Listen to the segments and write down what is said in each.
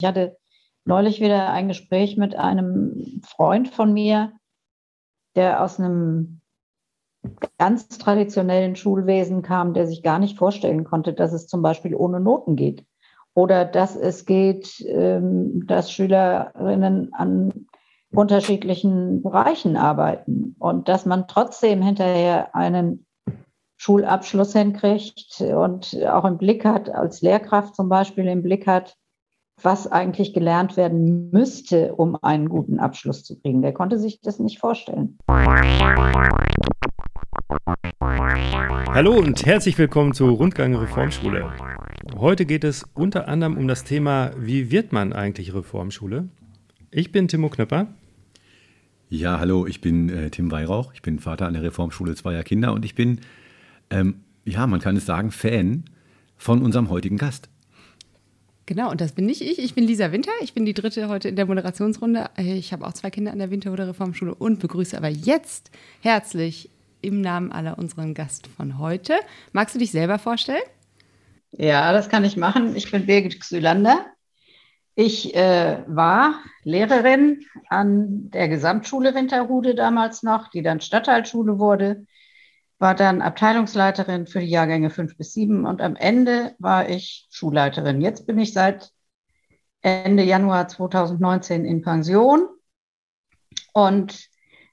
Ich hatte neulich wieder ein Gespräch mit einem Freund von mir, der aus einem ganz traditionellen Schulwesen kam, der sich gar nicht vorstellen konnte, dass es zum Beispiel ohne Noten geht. Oder dass es geht, ähm, dass Schülerinnen an unterschiedlichen Bereichen arbeiten und dass man trotzdem hinterher einen Schulabschluss hinkriegt und auch im Blick hat, als Lehrkraft zum Beispiel im Blick hat, was eigentlich gelernt werden müsste, um einen guten Abschluss zu kriegen. Der konnte sich das nicht vorstellen. Hallo und herzlich willkommen zur Rundgang Reformschule. Heute geht es unter anderem um das Thema, wie wird man eigentlich Reformschule? Ich bin Timo Knöpper. Ja, hallo, ich bin äh, Tim Weihrauch. Ich bin Vater an der Reformschule zweier Kinder und ich bin, ähm, ja, man kann es sagen, Fan von unserem heutigen Gast. Genau, und das bin nicht ich. Ich bin Lisa Winter. Ich bin die dritte heute in der Moderationsrunde. Ich habe auch zwei Kinder an der Winterhuder Reformschule und begrüße aber jetzt herzlich im Namen aller unseren Gast von heute. Magst du dich selber vorstellen? Ja, das kann ich machen. Ich bin Birgit Xylander. Ich äh, war Lehrerin an der Gesamtschule Winterhude damals noch, die dann Stadtteilschule wurde war dann Abteilungsleiterin für die Jahrgänge fünf bis sieben und am Ende war ich Schulleiterin. Jetzt bin ich seit Ende Januar 2019 in Pension und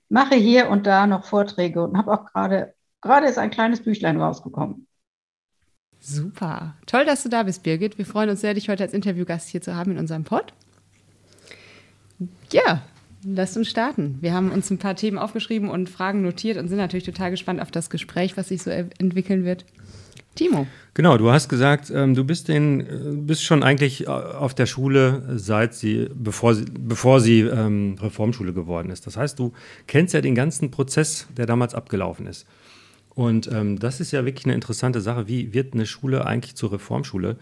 mache hier und da noch Vorträge und habe auch gerade, gerade ist ein kleines Büchlein rausgekommen. Super. Toll, dass du da bist, Birgit. Wir freuen uns sehr, dich heute als Interviewgast hier zu haben in unserem Pod. Ja, Lasst uns starten. Wir haben uns ein paar Themen aufgeschrieben und Fragen notiert und sind natürlich total gespannt auf das Gespräch, was sich so entwickeln wird. Timo. Genau, du hast gesagt, ähm, du bist, den, äh, bist schon eigentlich äh, auf der Schule, seit sie, bevor sie, bevor sie ähm, Reformschule geworden ist. Das heißt, du kennst ja den ganzen Prozess, der damals abgelaufen ist. Und ähm, das ist ja wirklich eine interessante Sache. Wie wird eine Schule eigentlich zur Reformschule?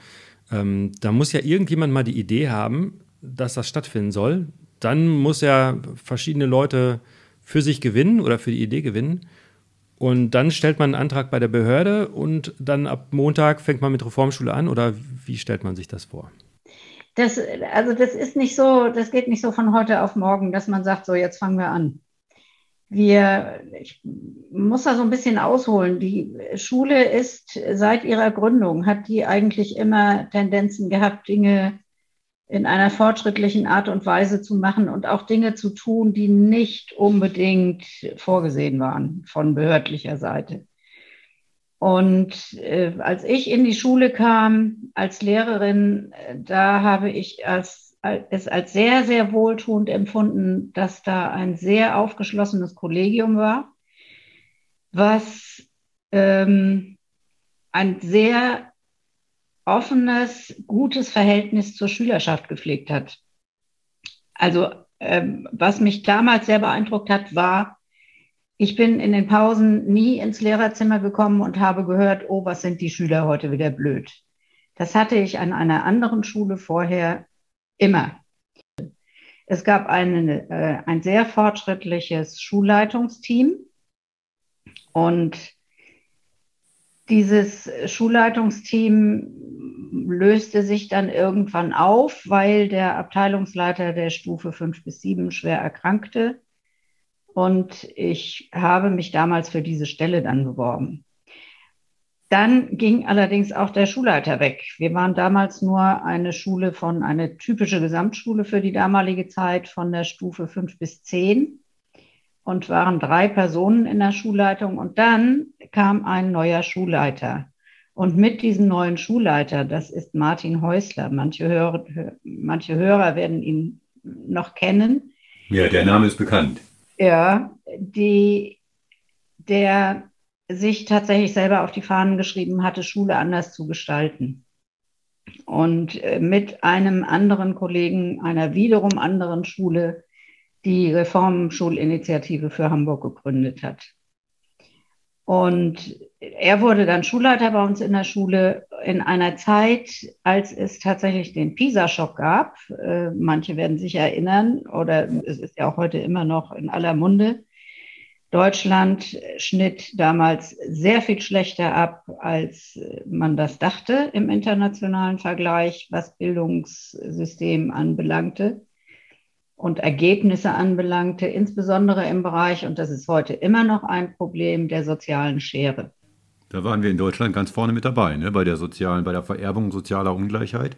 Ähm, da muss ja irgendjemand mal die Idee haben, dass das stattfinden soll dann muss er verschiedene Leute für sich gewinnen oder für die Idee gewinnen. Und dann stellt man einen Antrag bei der Behörde und dann ab Montag fängt man mit Reformschule an oder wie stellt man sich das vor? Das, also das ist nicht so, das geht nicht so von heute auf morgen, dass man sagt, so jetzt fangen wir an. Wir, ich muss da so ein bisschen ausholen. Die Schule ist seit ihrer Gründung, hat die eigentlich immer Tendenzen gehabt, Dinge in einer fortschrittlichen Art und Weise zu machen und auch Dinge zu tun, die nicht unbedingt vorgesehen waren von behördlicher Seite. Und äh, als ich in die Schule kam als Lehrerin, äh, da habe ich als, als, es als sehr, sehr wohltuend empfunden, dass da ein sehr aufgeschlossenes Kollegium war, was ähm, ein sehr offenes, gutes Verhältnis zur Schülerschaft gepflegt hat. Also ähm, was mich damals sehr beeindruckt hat, war, ich bin in den Pausen nie ins Lehrerzimmer gekommen und habe gehört, oh, was sind die Schüler heute wieder blöd. Das hatte ich an einer anderen Schule vorher immer. Es gab eine, äh, ein sehr fortschrittliches Schulleitungsteam und dieses Schulleitungsteam löste sich dann irgendwann auf, weil der Abteilungsleiter der Stufe 5 bis 7 schwer erkrankte. Und ich habe mich damals für diese Stelle dann beworben. Dann ging allerdings auch der Schulleiter weg. Wir waren damals nur eine Schule von, eine typische Gesamtschule für die damalige Zeit von der Stufe 5 bis 10 und waren drei Personen in der Schulleitung. Und dann kam ein neuer Schulleiter. Und mit diesem neuen Schulleiter, das ist Martin Häusler, manche Hörer, manche Hörer werden ihn noch kennen. Ja, der Name ist bekannt. Ja, die, der sich tatsächlich selber auf die Fahnen geschrieben hatte, Schule anders zu gestalten. Und äh, mit einem anderen Kollegen einer wiederum anderen Schule die Reformschulinitiative für Hamburg gegründet hat. Und er wurde dann Schulleiter bei uns in der Schule in einer Zeit, als es tatsächlich den PISA-Schock gab. Äh, manche werden sich erinnern, oder es ist ja auch heute immer noch in aller Munde. Deutschland schnitt damals sehr viel schlechter ab, als man das dachte im internationalen Vergleich, was Bildungssystem anbelangte und Ergebnisse anbelangte, insbesondere im Bereich, und das ist heute immer noch ein Problem, der sozialen Schere. Da waren wir in Deutschland ganz vorne mit dabei, ne? bei der sozialen, bei der Vererbung sozialer Ungleichheit.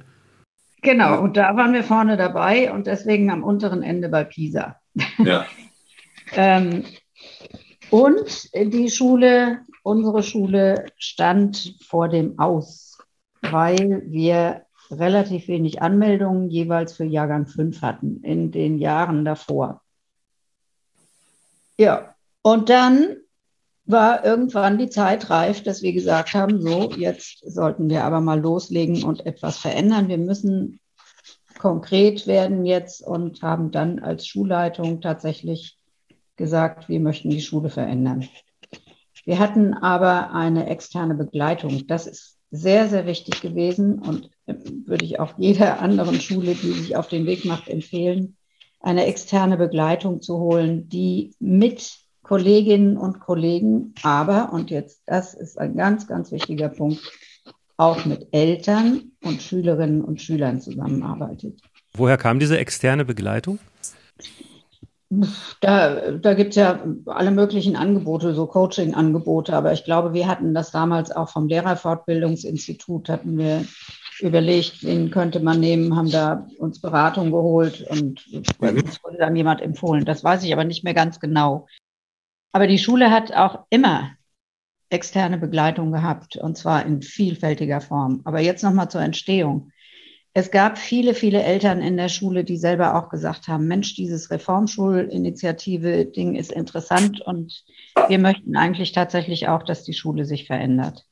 Genau, und da waren wir vorne dabei und deswegen am unteren Ende bei PISA. Ja. ähm, und die Schule, unsere Schule stand vor dem Aus, weil wir relativ wenig Anmeldungen jeweils für Jahrgang 5 hatten in den Jahren davor. Ja, und dann war irgendwann die Zeit reif, dass wir gesagt haben, so, jetzt sollten wir aber mal loslegen und etwas verändern. Wir müssen konkret werden jetzt und haben dann als Schulleitung tatsächlich gesagt, wir möchten die Schule verändern. Wir hatten aber eine externe Begleitung. Das ist sehr, sehr wichtig gewesen und würde ich auch jeder anderen Schule, die sich auf den Weg macht, empfehlen, eine externe Begleitung zu holen, die mit Kolleginnen und Kollegen, aber, und jetzt das ist ein ganz, ganz wichtiger Punkt, auch mit Eltern und Schülerinnen und Schülern zusammenarbeitet. Woher kam diese externe Begleitung? Da, da gibt es ja alle möglichen Angebote, so Coaching-Angebote, aber ich glaube, wir hatten das damals auch vom Lehrerfortbildungsinstitut, hatten wir überlegt, wen könnte man nehmen, haben da uns Beratung geholt und uns wurde dann jemand empfohlen. Das weiß ich aber nicht mehr ganz genau. Aber die Schule hat auch immer externe Begleitung gehabt und zwar in vielfältiger Form. Aber jetzt nochmal zur Entstehung. Es gab viele, viele Eltern in der Schule, die selber auch gesagt haben, Mensch, dieses Reformschulinitiative-Ding ist interessant und wir möchten eigentlich tatsächlich auch, dass die Schule sich verändert.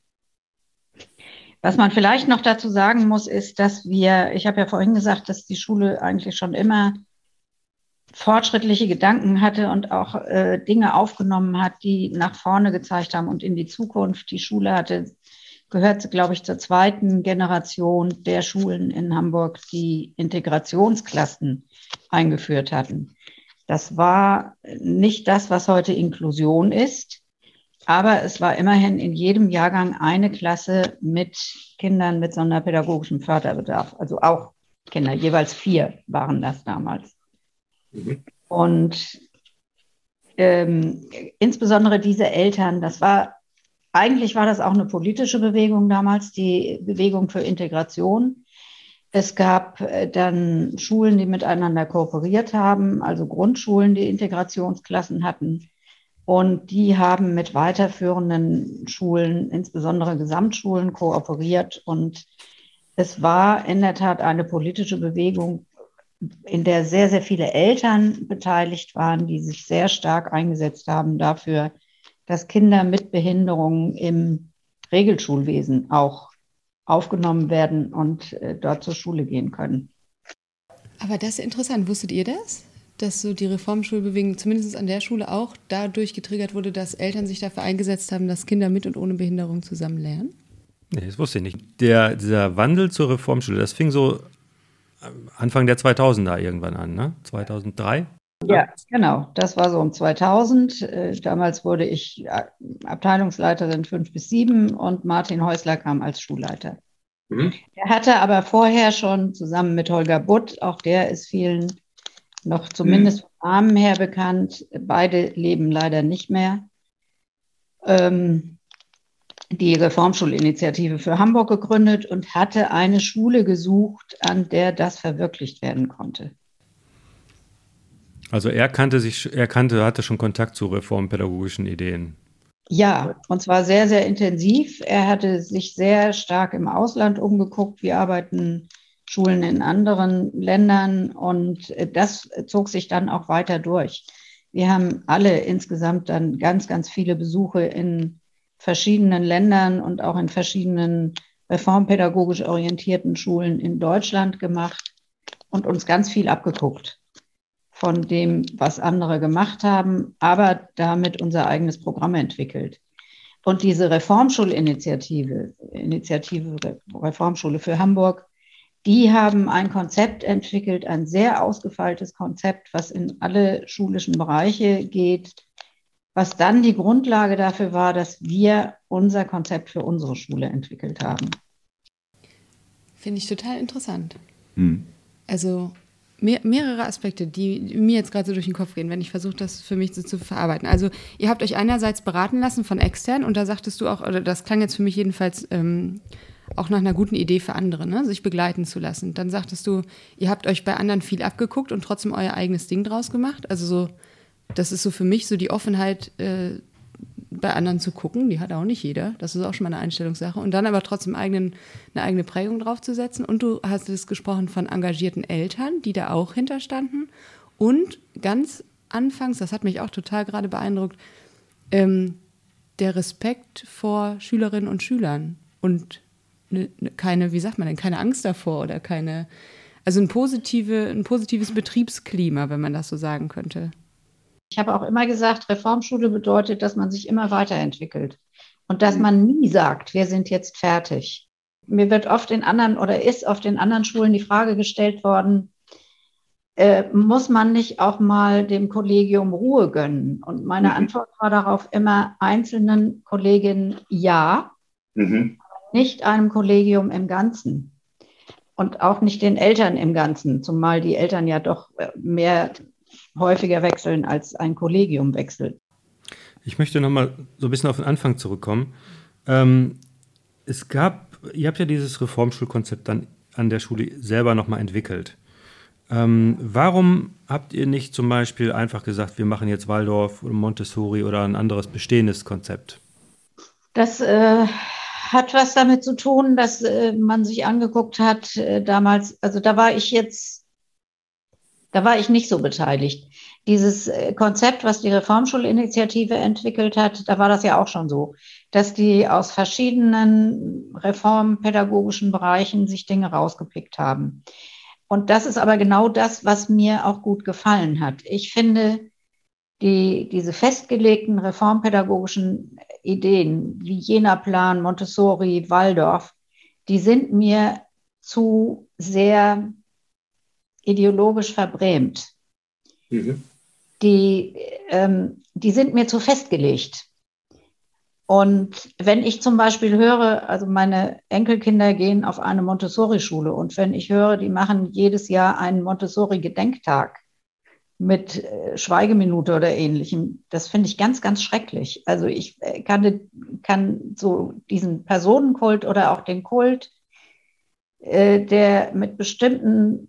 Was man vielleicht noch dazu sagen muss, ist, dass wir, ich habe ja vorhin gesagt, dass die Schule eigentlich schon immer fortschrittliche Gedanken hatte und auch äh, Dinge aufgenommen hat, die nach vorne gezeigt haben und in die Zukunft. Die Schule hatte, gehört, glaube ich, zur zweiten Generation der Schulen in Hamburg, die Integrationsklassen eingeführt hatten. Das war nicht das, was heute Inklusion ist, aber es war immerhin in jedem Jahrgang eine Klasse mit Kindern mit sonderpädagogischem Förderbedarf. Also auch Kinder, jeweils vier waren das damals. Und ähm, insbesondere diese Eltern, das war, eigentlich war das auch eine politische Bewegung damals, die Bewegung für Integration. Es gab äh, dann Schulen, die miteinander kooperiert haben, also Grundschulen, die Integrationsklassen hatten. Und die haben mit weiterführenden Schulen, insbesondere Gesamtschulen, kooperiert. Und es war in der Tat eine politische Bewegung, in der sehr, sehr viele Eltern beteiligt waren, die sich sehr stark eingesetzt haben dafür, dass Kinder mit Behinderungen im Regelschulwesen auch aufgenommen werden und äh, dort zur Schule gehen können. Aber das ist interessant. Wusstet ihr das? Dass so die Reformschulbewegung zumindest an der Schule auch dadurch getriggert wurde, dass Eltern sich dafür eingesetzt haben, dass Kinder mit und ohne Behinderung zusammen lernen? Nee, das wusste ich nicht. Der, dieser Wandel zur Reformschule, das fing so Anfang der 2000er irgendwann an, ne? 2003? Ja, genau. Das war so um 2000. Äh, damals wurde ich äh, Abteilungsleiterin 5 bis 7 und Martin Häusler kam als Schulleiter. Mhm. Er hatte aber vorher schon zusammen mit Holger Butt, auch der ist vielen noch zumindest mhm. vom Namen her bekannt, beide leben leider nicht mehr. Ähm, die Reformschulinitiative für Hamburg gegründet und hatte eine Schule gesucht, an der das verwirklicht werden konnte. Also er kannte sich, er kannte, hatte schon Kontakt zu reformpädagogischen Ideen. Ja, und zwar sehr, sehr intensiv. Er hatte sich sehr stark im Ausland umgeguckt. Wie arbeiten Schulen in anderen Ländern? Und das zog sich dann auch weiter durch. Wir haben alle insgesamt dann ganz, ganz viele Besuche in verschiedenen Ländern und auch in verschiedenen reformpädagogisch orientierten Schulen in Deutschland gemacht und uns ganz viel abgeguckt von dem, was andere gemacht haben, aber damit unser eigenes Programm entwickelt. Und diese Reformschulinitiative, Initiative Reformschule für Hamburg, die haben ein Konzept entwickelt, ein sehr ausgefeiltes Konzept, was in alle schulischen Bereiche geht, was dann die Grundlage dafür war, dass wir unser Konzept für unsere Schule entwickelt haben. Finde ich total interessant. Hm. Also mehr, mehrere Aspekte, die mir jetzt gerade so durch den Kopf gehen, wenn ich versuche, das für mich so zu verarbeiten. Also ihr habt euch einerseits beraten lassen von extern und da sagtest du auch, oder das klang jetzt für mich jedenfalls ähm, auch nach einer guten Idee für andere, ne? sich begleiten zu lassen. Dann sagtest du, ihr habt euch bei anderen viel abgeguckt und trotzdem euer eigenes Ding draus gemacht. Also so, das ist so für mich so die Offenheit, äh, bei anderen zu gucken. Die hat auch nicht jeder. Das ist auch schon mal eine Einstellungssache. Und dann aber trotzdem eigenen, eine eigene Prägung draufzusetzen. Und du hast es gesprochen von engagierten Eltern, die da auch hinterstanden. Und ganz anfangs, das hat mich auch total gerade beeindruckt, ähm, der Respekt vor Schülerinnen und Schülern und keine, wie sagt man denn, keine Angst davor oder keine, also ein, positive, ein positives Betriebsklima, wenn man das so sagen könnte. Ich habe auch immer gesagt, Reformschule bedeutet, dass man sich immer weiterentwickelt und dass man nie sagt, wir sind jetzt fertig. Mir wird oft in anderen oder ist auf den anderen Schulen die Frage gestellt worden, äh, muss man nicht auch mal dem Kollegium Ruhe gönnen? Und meine mhm. Antwort war darauf immer einzelnen Kolleginnen ja, mhm. Nicht einem Kollegium im Ganzen und auch nicht den Eltern im Ganzen, zumal die Eltern ja doch äh, mehr häufiger wechseln, als ein Kollegium wechselt. Ich möchte nochmal so ein bisschen auf den Anfang zurückkommen. Ähm, es gab, ihr habt ja dieses Reformschulkonzept dann an der Schule selber nochmal entwickelt. Ähm, warum habt ihr nicht zum Beispiel einfach gesagt, wir machen jetzt Waldorf oder Montessori oder ein anderes bestehendes Konzept? Das äh, hat was damit zu tun, dass äh, man sich angeguckt hat äh, damals, also da war ich jetzt da war ich nicht so beteiligt. Dieses äh, Konzept, was die Reformschulinitiative entwickelt hat, da war das ja auch schon so, dass die aus verschiedenen reformpädagogischen Bereichen sich Dinge rausgepickt haben. Und das ist aber genau das, was mir auch gut gefallen hat. Ich finde, die, diese festgelegten reformpädagogischen Ideen wie Jena Plan, Montessori, Waldorf, die sind mir zu sehr ideologisch verbrämt. Mhm. Die, ähm, die sind mir zu festgelegt. Und wenn ich zum Beispiel höre, also meine Enkelkinder gehen auf eine Montessori-Schule und wenn ich höre, die machen jedes Jahr einen Montessori-Gedenktag mit äh, Schweigeminute oder ähnlichem, das finde ich ganz, ganz schrecklich. Also ich äh, kann, kann so diesen Personenkult oder auch den Kult, äh, der mit bestimmten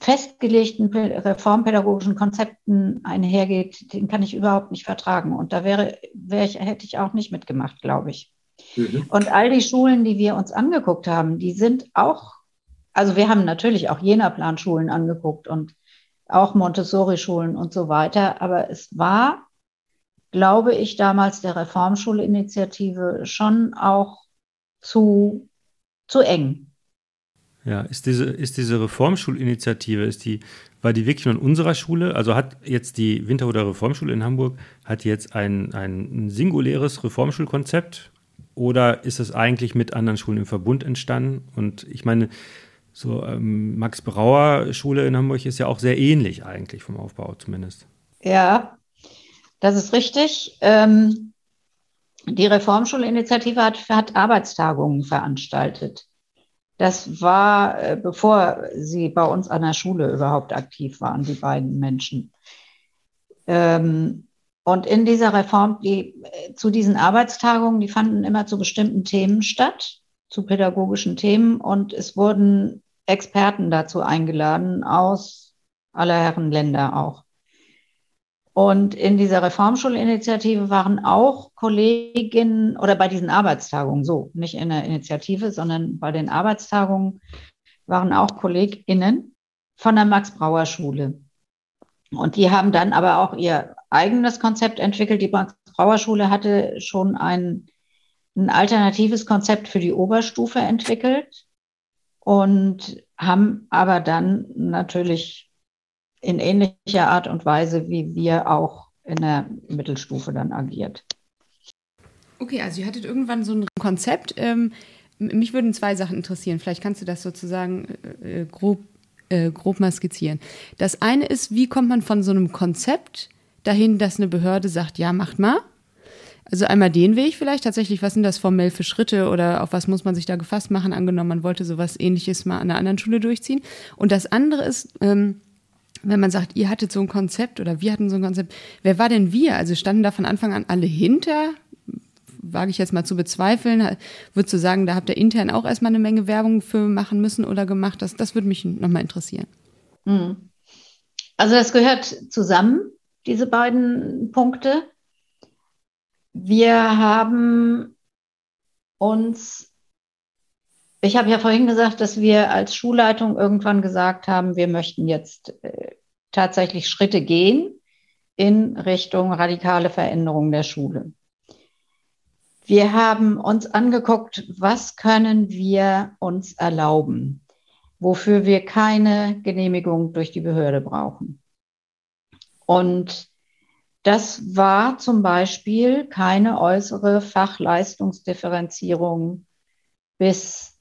festgelegten reformpädagogischen Konzepten einhergeht, den kann ich überhaupt nicht vertragen. Und da wäre, wäre ich, hätte ich auch nicht mitgemacht, glaube ich. Mhm. Und all die Schulen, die wir uns angeguckt haben, die sind auch, also wir haben natürlich auch Jena-Planschulen angeguckt und auch Montessori-Schulen und so weiter, aber es war, glaube ich, damals der Reformschulinitiative schon auch zu, zu eng. Ja, ist diese, ist diese Reformschulinitiative, ist die, war die wirklich in unserer Schule? Also hat jetzt die Winterhuder Reformschule in Hamburg, hat jetzt ein, ein singuläres Reformschulkonzept oder ist es eigentlich mit anderen Schulen im Verbund entstanden? Und ich meine, so ähm, Max Brauer Schule in Hamburg ist ja auch sehr ähnlich eigentlich vom Aufbau zumindest. Ja, das ist richtig. Ähm, die Reformschulinitiative hat, hat Arbeitstagungen veranstaltet. Das war, äh, bevor sie bei uns an der Schule überhaupt aktiv waren, die beiden Menschen. Ähm, und in dieser Reform, die, äh, zu diesen Arbeitstagungen, die fanden immer zu bestimmten Themen statt, zu pädagogischen Themen. Und es wurden Experten dazu eingeladen aus aller Herren Länder auch. Und in dieser Reformschulinitiative waren auch Kolleginnen oder bei diesen Arbeitstagungen so, nicht in der Initiative, sondern bei den Arbeitstagungen waren auch KollegInnen von der Max-Brauer-Schule. Und die haben dann aber auch ihr eigenes Konzept entwickelt. Die Max-Brauer-Schule hatte schon ein, ein alternatives Konzept für die Oberstufe entwickelt und haben aber dann natürlich in ähnlicher Art und Weise, wie wir auch in der Mittelstufe dann agiert. Okay, also ihr hattet irgendwann so ein Konzept. Ähm, mich würden zwei Sachen interessieren. Vielleicht kannst du das sozusagen äh, grob, äh, grob mal skizzieren. Das eine ist, wie kommt man von so einem Konzept dahin, dass eine Behörde sagt, ja, macht mal. Also einmal den Weg vielleicht tatsächlich, was sind das formell für Schritte oder auf was muss man sich da gefasst machen? Angenommen, man wollte sowas ähnliches mal an einer anderen Schule durchziehen. Und das andere ist, ähm, wenn man sagt, ihr hattet so ein Konzept oder wir hatten so ein Konzept, wer war denn wir? Also standen da von Anfang an alle hinter? Wage ich jetzt mal zu bezweifeln. Würdest du sagen, da habt ihr intern auch erstmal eine Menge Werbung für machen müssen oder gemacht? Das, das würde mich nochmal interessieren. Hm. Also das gehört zusammen, diese beiden Punkte. Wir haben uns, ich habe ja vorhin gesagt, dass wir als Schulleitung irgendwann gesagt haben, wir möchten jetzt äh, tatsächlich Schritte gehen in Richtung radikale Veränderung der Schule. Wir haben uns angeguckt, was können wir uns erlauben, wofür wir keine Genehmigung durch die Behörde brauchen. Und das war zum Beispiel keine äußere Fachleistungsdifferenzierung bis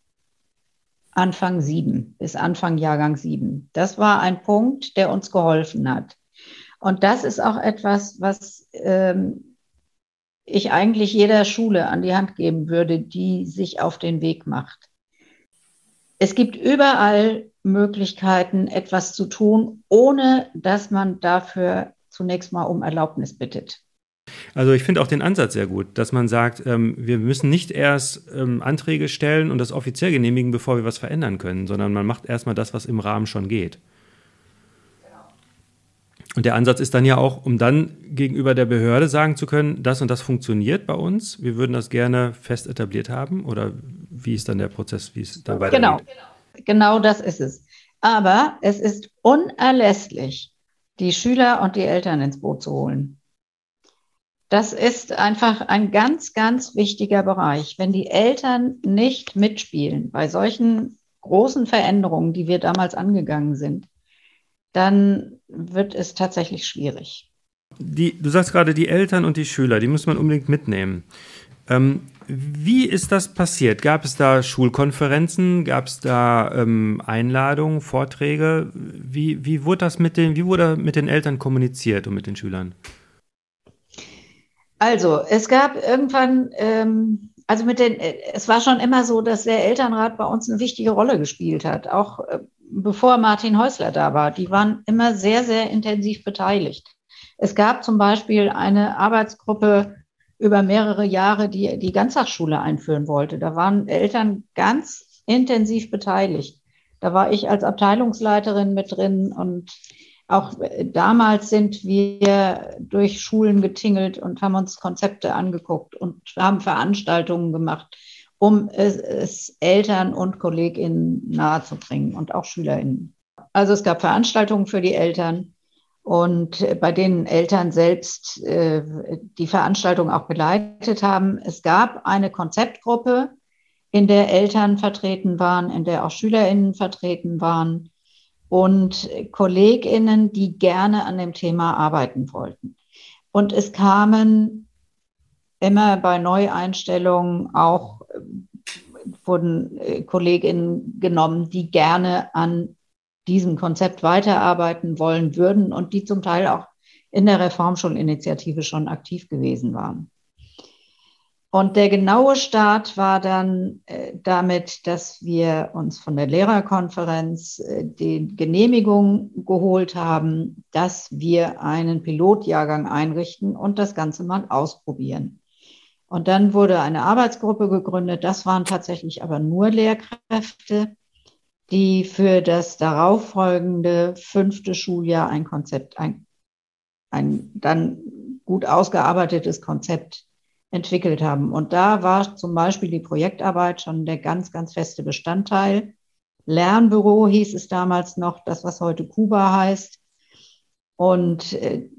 Anfang sieben, bis Anfang Jahrgang sieben. Das war ein Punkt, der uns geholfen hat. Und das ist auch etwas, was ähm, ich eigentlich jeder Schule an die Hand geben würde, die sich auf den Weg macht. Es gibt überall Möglichkeiten, etwas zu tun, ohne dass man dafür zunächst mal um Erlaubnis bittet. Also ich finde auch den Ansatz sehr gut, dass man sagt, ähm, wir müssen nicht erst ähm, Anträge stellen und das offiziell genehmigen, bevor wir was verändern können, sondern man macht erstmal das, was im Rahmen schon geht. Und der Ansatz ist dann ja auch, um dann gegenüber der Behörde sagen zu können, das und das funktioniert bei uns, wir würden das gerne fest etabliert haben oder wie ist dann der Prozess, wie es dann weitergeht? Genau, genau das ist es. Aber es ist unerlässlich, die Schüler und die Eltern ins Boot zu holen. Das ist einfach ein ganz, ganz wichtiger Bereich. Wenn die Eltern nicht mitspielen bei solchen großen Veränderungen, die wir damals angegangen sind, dann wird es tatsächlich schwierig. Die, du sagst gerade, die Eltern und die Schüler, die muss man unbedingt mitnehmen. Ähm, wie ist das passiert? Gab es da Schulkonferenzen? Gab es da ähm, Einladungen, Vorträge? Wie, wie, wurde das mit den, wie wurde mit den Eltern kommuniziert und mit den Schülern? Also, es gab irgendwann, ähm, also mit den, es war schon immer so, dass der Elternrat bei uns eine wichtige Rolle gespielt hat, auch äh, bevor Martin Häusler da war. Die waren immer sehr, sehr intensiv beteiligt. Es gab zum Beispiel eine Arbeitsgruppe über mehrere Jahre die, die Ganztagsschule einführen wollte. Da waren Eltern ganz intensiv beteiligt. Da war ich als Abteilungsleiterin mit drin und auch damals sind wir durch Schulen getingelt und haben uns Konzepte angeguckt und haben Veranstaltungen gemacht, um es, es Eltern und KollegInnen nahezubringen und auch SchülerInnen. Also es gab Veranstaltungen für die Eltern und bei denen Eltern selbst äh, die Veranstaltung auch begleitet haben. Es gab eine Konzeptgruppe, in der Eltern vertreten waren, in der auch SchülerInnen vertreten waren und KollegInnen, die gerne an dem Thema arbeiten wollten. Und es kamen immer bei Neueinstellungen auch, wurden äh, KollegInnen genommen, die gerne an diesem Konzept weiterarbeiten wollen würden und die zum Teil auch in der Reformschulinitiative schon aktiv gewesen waren. Und der genaue Start war dann äh, damit, dass wir uns von der Lehrerkonferenz äh, die Genehmigung geholt haben, dass wir einen Pilotjahrgang einrichten und das Ganze mal ausprobieren. Und dann wurde eine Arbeitsgruppe gegründet. Das waren tatsächlich aber nur Lehrkräfte die für das darauffolgende fünfte Schuljahr ein Konzept, ein, ein dann gut ausgearbeitetes Konzept entwickelt haben. Und da war zum Beispiel die Projektarbeit schon der ganz, ganz feste Bestandteil. Lernbüro hieß es damals noch, das, was heute Kuba heißt. Und äh,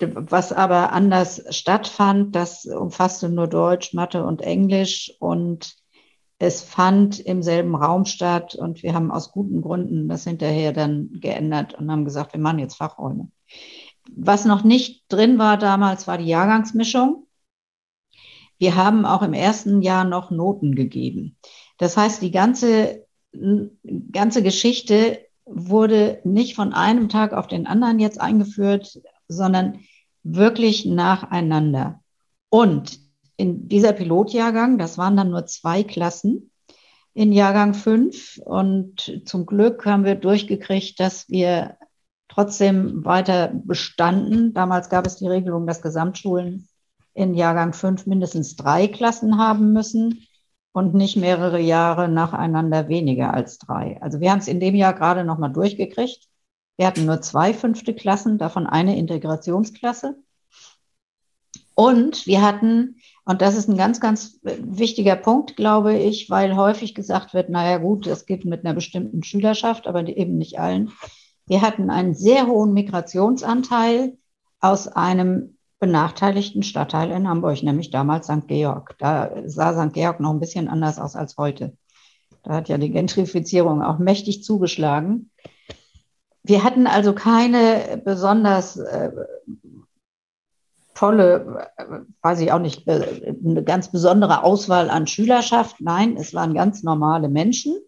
was aber anders stattfand, das umfasste nur Deutsch, Mathe und Englisch und es fand im selben Raum statt und wir haben aus guten Gründen das hinterher dann geändert und haben gesagt, wir machen jetzt Fachräume. Was noch nicht drin war damals, war die Jahrgangsmischung. Wir haben auch im ersten Jahr noch Noten gegeben. Das heißt, die ganze, ganze Geschichte wurde nicht von einem Tag auf den anderen jetzt eingeführt, sondern wirklich nacheinander. Und in dieser Pilotjahrgang, das waren dann nur zwei Klassen in Jahrgang 5 und zum Glück haben wir durchgekriegt, dass wir trotzdem weiter bestanden. Damals gab es die Regelung, dass Gesamtschulen in Jahrgang 5 mindestens drei Klassen haben müssen und nicht mehrere Jahre nacheinander weniger als drei. Also wir haben es in dem Jahr gerade noch mal durchgekriegt. Wir hatten nur zwei fünfte Klassen, davon eine Integrationsklasse. Und wir hatten, und das ist ein ganz, ganz wichtiger Punkt, glaube ich, weil häufig gesagt wird, naja gut, es geht mit einer bestimmten Schülerschaft, aber eben nicht allen. Wir hatten einen sehr hohen Migrationsanteil aus einem benachteiligten Stadtteil in Hamburg, nämlich damals St. Georg. Da sah St. Georg noch ein bisschen anders aus als heute. Da hat ja die Gentrifizierung auch mächtig zugeschlagen. Wir hatten also keine besonders äh, tolle, äh, weiß ich auch nicht, äh, eine ganz besondere Auswahl an Schülerschaft. Nein, es waren ganz normale Menschen.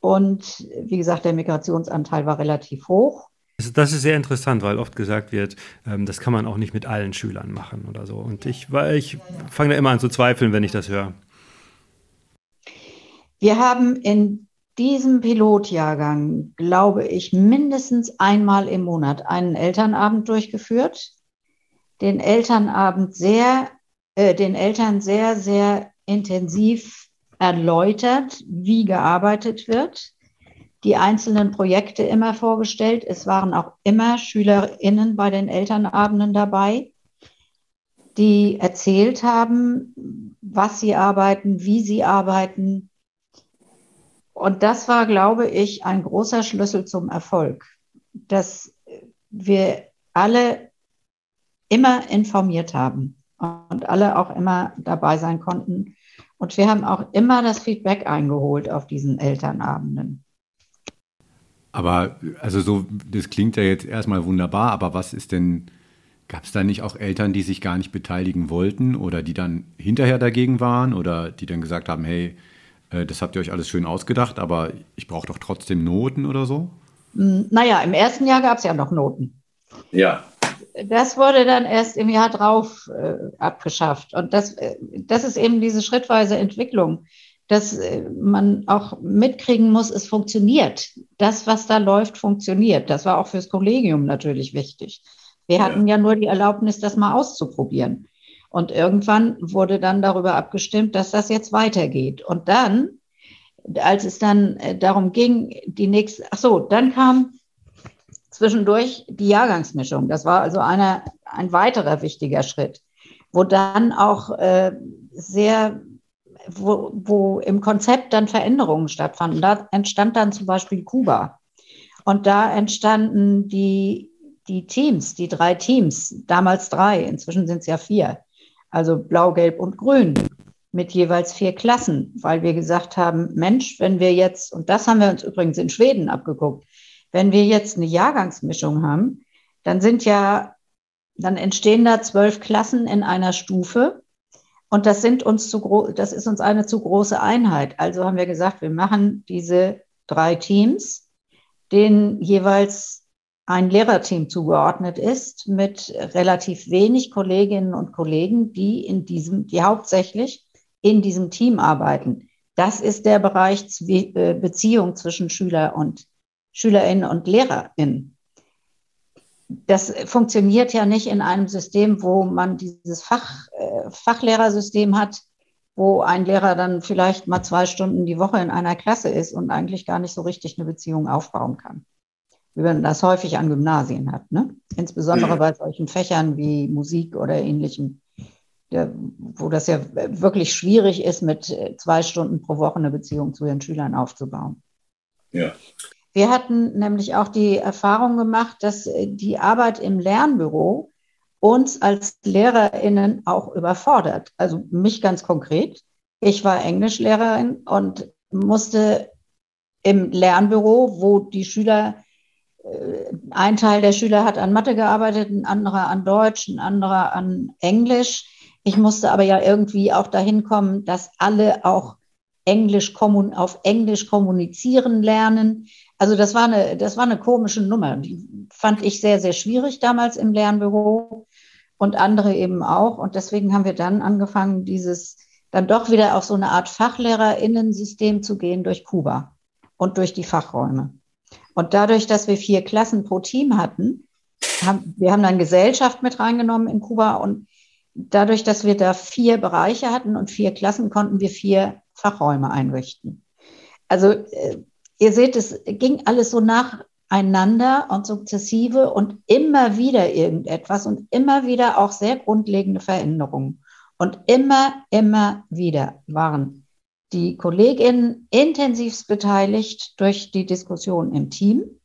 Und wie gesagt, der Migrationsanteil war relativ hoch. Das ist sehr interessant, weil oft gesagt wird, ähm, das kann man auch nicht mit allen Schülern machen oder so. Und ich, ich fange da immer an zu zweifeln, wenn ich das höre. Wir haben in diesem Pilotjahrgang, glaube ich, mindestens einmal im Monat einen Elternabend durchgeführt. Den Elternabend sehr, äh, den Eltern sehr, sehr intensiv erläutert, wie gearbeitet wird die einzelnen Projekte immer vorgestellt. Es waren auch immer SchülerInnen bei den Elternabenden dabei, die erzählt haben, was sie arbeiten, wie sie arbeiten. Und das war, glaube ich, ein großer Schlüssel zum Erfolg, dass wir alle immer informiert haben und alle auch immer dabei sein konnten. Und wir haben auch immer das Feedback eingeholt auf diesen Elternabenden. Aber also so, das klingt ja jetzt erstmal wunderbar, aber was ist denn, gab es da nicht auch Eltern, die sich gar nicht beteiligen wollten oder die dann hinterher dagegen waren oder die dann gesagt haben, hey, äh, das habt ihr euch alles schön ausgedacht, aber ich brauche doch trotzdem Noten oder so? Hm, naja, im ersten Jahr gab es ja noch Noten. Ja. Das wurde dann erst im Jahr drauf äh, abgeschafft. Und das, äh, das ist eben diese schrittweise Entwicklung dass äh, man auch mitkriegen muss, es funktioniert. Das, was da läuft, funktioniert. Das war auch fürs Kollegium natürlich wichtig. Wir hatten ja, nur die Erlaubnis, das mal auszuprobieren. Und irgendwann wurde dann darüber abgestimmt, dass das jetzt weitergeht. Und dann, als es dann äh, darum ging, die nächste, ach so, dann kam zwischendurch die Jahrgangsmischung. Das war also einer, ein weiterer wichtiger Schritt, wo dann auch äh, sehr wo, wo im Konzept dann Veränderungen stattfanden. Da entstand dann zum Beispiel Kuba. Und da entstanden die, die Teams, die drei Teams, damals drei, inzwischen sind es ja vier. Also Blau, Gelb und Grün mit jeweils vier Klassen, weil wir gesagt haben, Mensch, wenn wir jetzt, und das haben wir uns übrigens in Schweden abgeguckt, wenn wir jetzt eine Jahrgangsmischung haben, dann sind ja, dann entstehen da zwölf Klassen in einer Stufe und das sind uns zu groß, das ist uns eine zu große Einheit. Also haben wir gesagt, wir machen diese drei Teams, denen jeweils ein Lehrerteam zugeordnet ist, mit relativ wenig Kolleginnen und Kollegen, die in diesem, die hauptsächlich in diesem Team arbeiten. Das ist der Bereich äh, Beziehung zwischen Schüler und SchülerInnen und LehrerInnen das funktioniert ja nicht in einem System, wo man dieses Fach, äh, Fachlehrersystem hat, wo ein Lehrer dann vielleicht mal zwei Stunden die Woche in einer Klasse ist und eigentlich gar nicht so richtig eine Beziehung aufbauen kann. Wie man das häufig an Gymnasien hat, ne? Insbesondere mhm. bei solchen Fächern wie Musik oder ähnlichem, wo das ja wirklich schwierig ist, mit äh, zwei Stunden pro Woche eine Beziehung zu den Schülern aufzubauen. Ja. Wir hatten nämlich auch die Erfahrung gemacht, dass äh, die Arbeit im Lernbüro uns als LehrerInnen auch überfordert. Also mich ganz konkret. Ich war Englischlehrerin und musste im Lernbüro, wo die Schüler, äh, ein Teil der Schüler hat an Mathe gearbeitet, ein anderer an Deutsch, ein anderer an Englisch. Ich musste aber ja irgendwie auch dahin kommen, dass alle auch Englisch auf Englisch kommunizieren lernen. Also das war eine, das war eine komische Nummer. Die fand ich sehr, sehr schwierig damals im Lernbüro und andere eben auch. Und deswegen haben wir dann angefangen, dieses dann doch wieder auf so eine Art Fachlehrerinnensystem zu gehen durch Kuba und durch die Fachräume. Und dadurch, dass wir vier Klassen pro Team hatten, haben, wir haben dann Gesellschaft mit reingenommen in Kuba und dadurch, dass wir da vier Bereiche hatten und vier Klassen, konnten wir vier Fachräume einrichten. Also äh, ihr seht, es ging alles so nacheinander und sukzessive und immer wieder irgendetwas und immer wieder auch sehr grundlegende Veränderungen. Und immer, immer wieder waren die Kolleginnen intensivst beteiligt durch die Diskussion im Team,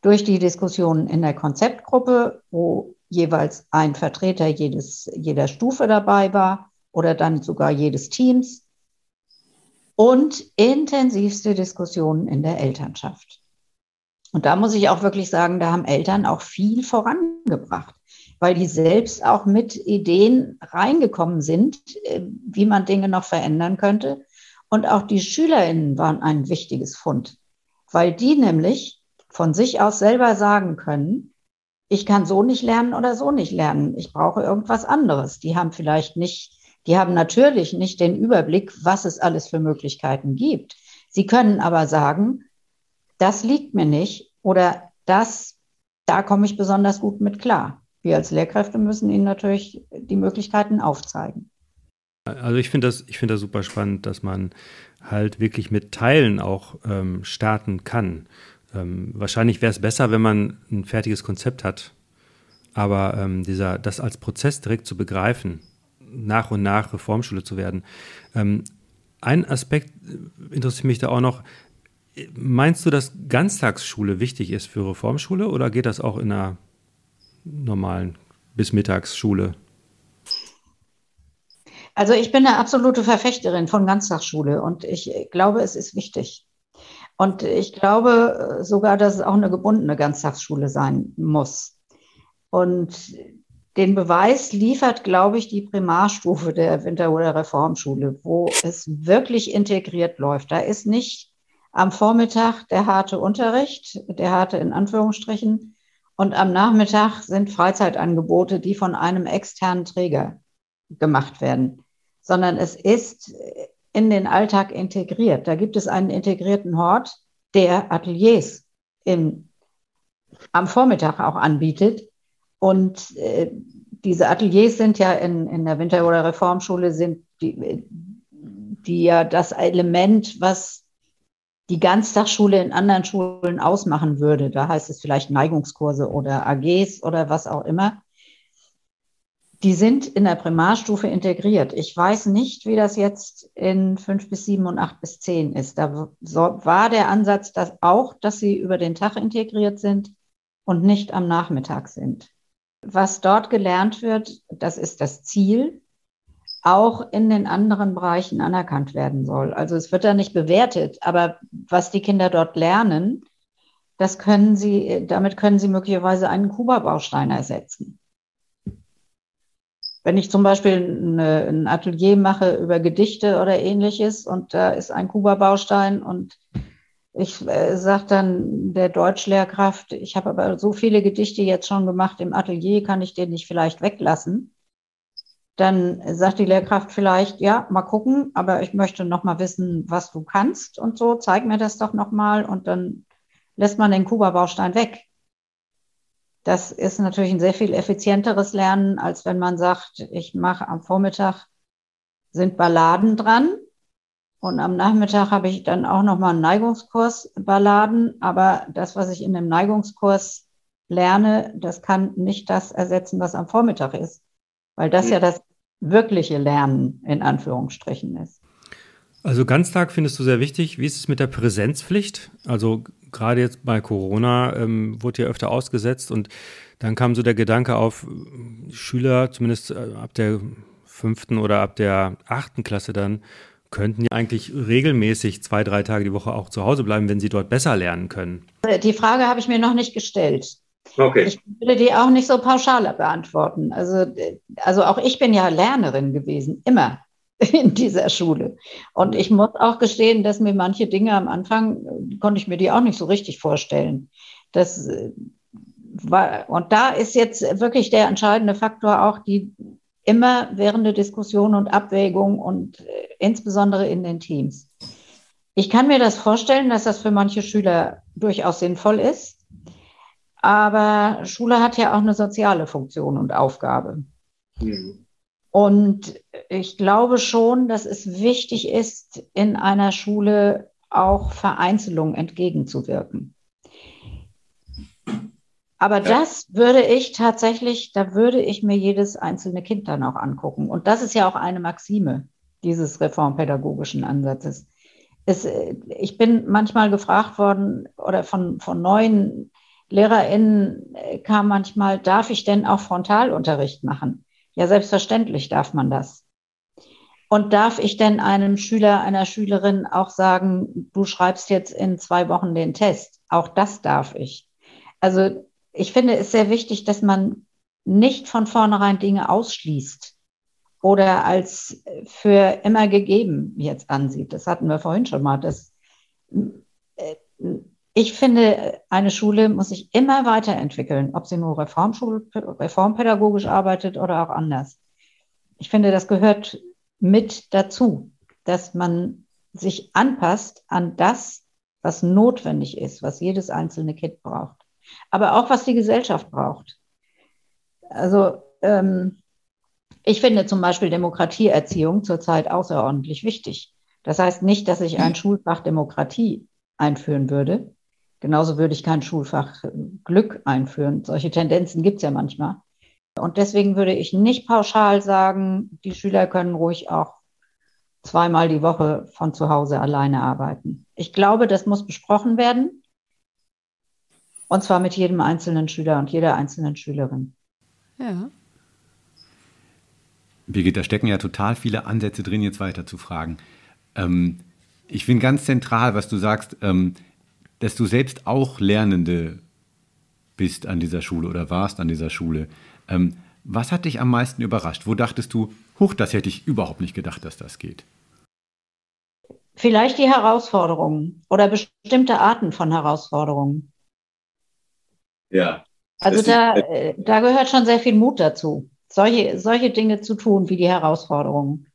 durch die Diskussionen in der Konzeptgruppe, wo jeweils ein Vertreter jedes, jeder Stufe dabei war oder dann sogar jedes Teams und intensivste Diskussionen in der Elternschaft. Und da muss ich auch wirklich sagen, da haben Eltern auch viel vorangebracht, weil die selbst auch mit Ideen reingekommen sind, äh, wie man Dinge noch verändern könnte. Und auch die Schülerinnen waren ein wichtiges Fund, weil die nämlich von sich aus selber sagen können, ich kann so nicht lernen oder so nicht lernen. Ich brauche irgendwas anderes. Die haben vielleicht nicht die haben natürlich nicht den Überblick, was es alles für Möglichkeiten gibt. Sie können aber sagen, das liegt mir nicht oder das, da komme ich besonders gut mit klar. Wir als Lehrkräfte müssen ihnen natürlich die Möglichkeiten aufzeigen. Also ich finde das, ich das super spannend, dass man halt wirklich mit Teilen auch ähm, starten kann. Ähm, wahrscheinlich wäre es besser, wenn man ein fertiges Konzept hat, aber ähm, dieser, das als Prozess direkt zu begreifen, nach und nach Reformschule zu werden. Ähm, ein Aspekt äh, interessiert mich da auch noch. Meinst du, dass Ganztagsschule wichtig ist für Reformschule oder geht das auch in einer normalen bis Mittagsschule? Also ich bin eine absolute Verfechterin von Ganztagsschule und ich glaube, es ist wichtig. Und ich glaube äh, sogar, dass es auch eine gebundene Ganztagsschule sein muss. Und den Beweis liefert, glaube ich, die Primarstufe der Winter- oder Reformschule, wo es wirklich integriert läuft. Da ist nicht am Vormittag der harte Unterricht, der harte in Anführungsstrichen, und am Nachmittag sind Freizeitangebote, die von einem externen Träger gemacht werden, sondern es ist in den Alltag integriert. Da gibt es einen integrierten Hort, der Ateliers im, am Vormittag auch anbietet, und äh, diese Ateliers sind ja in, in der Winter- oder Reformschule sind die, die ja das Element, was die Ganztagsschule in anderen Schulen ausmachen würde. Da heißt es vielleicht Neigungskurse oder AGs oder was auch immer. Die sind in der Primarstufe integriert. Ich weiß nicht, wie das jetzt in fünf bis sieben und acht bis zehn ist. Da war der Ansatz dass auch, dass sie über den Tag integriert sind und nicht am Nachmittag sind was dort gelernt wird, das ist das Ziel, auch in den anderen Bereichen anerkannt werden soll. Also es wird da nicht bewertet, aber was die Kinder dort lernen, das können sie, damit können sie möglicherweise einen Kuba-Baustein ersetzen. Wenn ich zum Beispiel eine, ein Atelier mache über Gedichte oder ähnliches und da ist ein Kuba-Baustein und ich äh, sage dann der Deutschlehrkraft, ich habe aber so viele Gedichte jetzt schon gemacht im Atelier, kann ich den nicht vielleicht weglassen? Dann sagt die Lehrkraft vielleicht, ja, mal gucken, aber ich möchte noch mal wissen, was du kannst und so, zeig mir das doch noch mal und dann lässt man den Kuba-Baustein weg. Das ist natürlich ein sehr viel effizienteres Lernen, als wenn man sagt, ich mache am Vormittag sind Balladen dran und am Nachmittag habe ich dann auch nochmal einen Neigungskurs Balladen. Aber das, was ich in dem Neigungskurs lerne, das kann nicht das ersetzen, was am Vormittag ist. Weil das mhm. ja das wirkliche Lernen in Anführungsstrichen ist. Also Ganztag findest du sehr wichtig. Wie ist es mit der Präsenzpflicht? Also gerade jetzt bei Corona ähm, wurde ja öfter ausgesetzt und dann kam so der Gedanke auf, Schüler, zumindest äh, ab der fünften oder ab der achten Klasse dann, könnten ja eigentlich regelmäßig zwei, drei Tage die Woche auch zu Hause bleiben, wenn sie dort besser lernen können. Die Frage habe ich mir noch nicht gestellt. Okay. Ich würde die auch nicht so pauschal beantworten. Also, also auch ich bin ja Lernerin gewesen, immer. in dieser Schule. Und ich muss auch gestehen, dass mir manche Dinge am Anfang, äh, konnte ich mir die auch nicht so richtig vorstellen. Das äh, war, und da ist jetzt wirklich der entscheidende Faktor auch die immer währende Diskussion und Abwägung und äh, insbesondere in den Teams. Ich kann mir das vorstellen, dass das für manche Schüler durchaus sinnvoll ist. Aber Schule hat ja auch eine soziale Funktion und Aufgabe. Mhm. Und ich glaube schon, dass es wichtig ist, in einer Schule auch Vereinzelung entgegenzuwirken. Aber ja. das würde ich tatsächlich, da würde ich mir jedes einzelne Kind dann auch angucken. Und das ist ja auch eine Maxime dieses reformpädagogischen Ansatzes. Es, ich bin manchmal gefragt worden oder von, von neuen LehrerInnen kam manchmal, darf ich denn auch Frontalunterricht machen? Ja, selbstverständlich darf man das. Und darf ich denn einem Schüler, einer Schülerin auch sagen, du schreibst jetzt in zwei Wochen den Test? Auch das darf ich. Also ich finde es sehr wichtig, dass man nicht von vornherein Dinge ausschließt oder als für immer gegeben jetzt ansieht. Das hatten wir vorhin schon mal. Das, äh, ich finde, eine Schule muss sich immer weiterentwickeln, ob sie nur Reformschule, reformpädagogisch arbeitet oder auch anders. Ich finde, das gehört mit dazu, dass man sich anpasst an das, was notwendig ist, was jedes einzelne Kind braucht aber auch was die Gesellschaft braucht. Also ähm, ich finde zum Beispiel Demokratieerziehung zurzeit außerordentlich wichtig. Das heißt nicht, dass ich ein Schulfach Demokratie einführen würde. Genauso würde ich kein Schulfach Glück einführen. Solche Tendenzen gibt es ja manchmal. Und deswegen würde ich nicht pauschal sagen, die Schüler können ruhig auch zweimal die Woche von zu Hause alleine arbeiten. Ich glaube, das muss besprochen werden. Und zwar mit jedem einzelnen Schüler und jeder einzelnen Schülerin. Ja. Birgit, da stecken ja total viele Ansätze drin, jetzt weiter zu fragen. Ähm, ich finde ganz zentral, was du sagst, ähm, dass du selbst auch Lernende bist an dieser Schule oder warst an dieser Schule. Ähm, was hat dich am meisten überrascht? Wo dachtest du, huch, das hätte ich überhaupt nicht gedacht, dass das geht? Vielleicht die Herausforderungen oder bestimmte Arten von Herausforderungen. Ja. Also da, äh, da gehört schon sehr viel Mut dazu, solche, solche Dinge zu tun wie die Herausforderungen.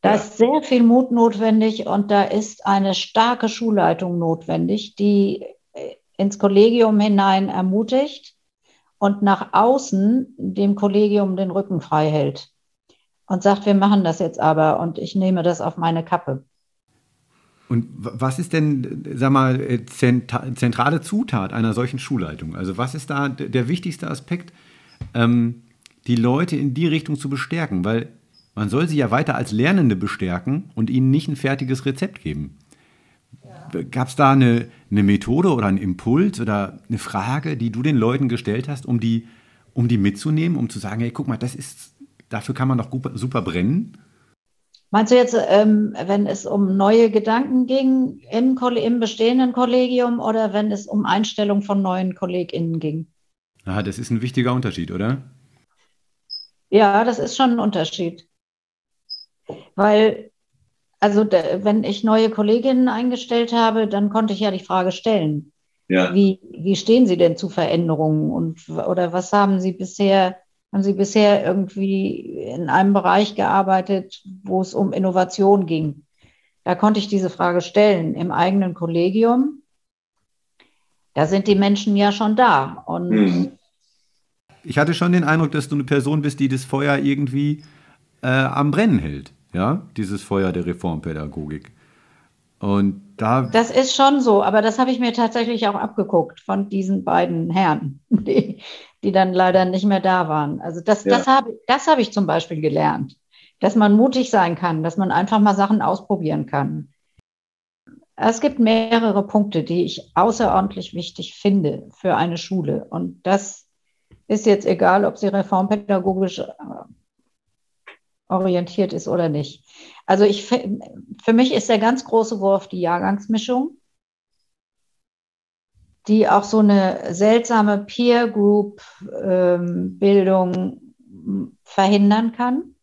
Da ja. ist sehr viel Mut notwendig und da ist eine starke Schulleitung notwendig, die äh, ins Kollegium hinein ermutigt und nach außen dem Kollegium den Rücken frei hält und sagt, wir machen das jetzt aber und ich nehme das auf meine Kappe. Und was ist denn, sag mal, äh, zentrale Zutat einer solchen Schulleitung? Also was ist da der wichtigste Aspekt, ähm, die Leute in die Richtung zu bestärken? Weil man soll sie ja weiter als Lernende bestärken und ihnen nicht ein fertiges Rezept geben. Ja. Gab es da eine, eine Methode oder einen Impuls oder eine Frage, die du den Leuten gestellt hast, um die, um die mitzunehmen, um zu sagen, hey, guck mal, das ist, dafür kann man doch super brennen? Meinst du jetzt, ähm, wenn es um neue Gedanken ging im, im, bestehenden Kollegium oder wenn es um Einstellung von neuen KollegInnen ging? Ah, das ist ein wichtiger Unterschied, oder? Ja, das ist schon ein Unterschied. Weil, also wenn ich neue Kolleginnen eingestellt habe, dann konnte ich ja die Frage stellen. Ja. Wie, wie stehen Sie denn zu Veränderungen und oder was haben Sie bisher haben Sie bisher irgendwie in einem Bereich gearbeitet, wo es um Innovation ging? Da konnte ich diese Frage stellen im eigenen Kollegium. Da sind die Menschen ja schon da. Und mhm. Ich hatte schon den Eindruck, dass du eine Person bist, die das Feuer irgendwie äh, am Brennen hält. Ja, dieses Feuer der Reformpädagogik. Und da. Das ist schon so, aber das habe ich mir tatsächlich auch abgeguckt von diesen beiden Herren, die, die dann leider nicht mehr da waren. Also das, ja. das habe das hab ich zum Beispiel gelernt, dass man mutig sein kann, dass man einfach mal Sachen ausprobieren kann. Es gibt mehrere Punkte, die ich außerordentlich wichtig finde für eine Schule. Und das ist jetzt egal, ob sie reformpädagogisch äh, orientiert ist oder nicht. Also ich, für mich ist der ganz große Wurf die Jahrgangsmischung, die auch so eine seltsame Peer-Group-Bildung ähm, verhindern kann.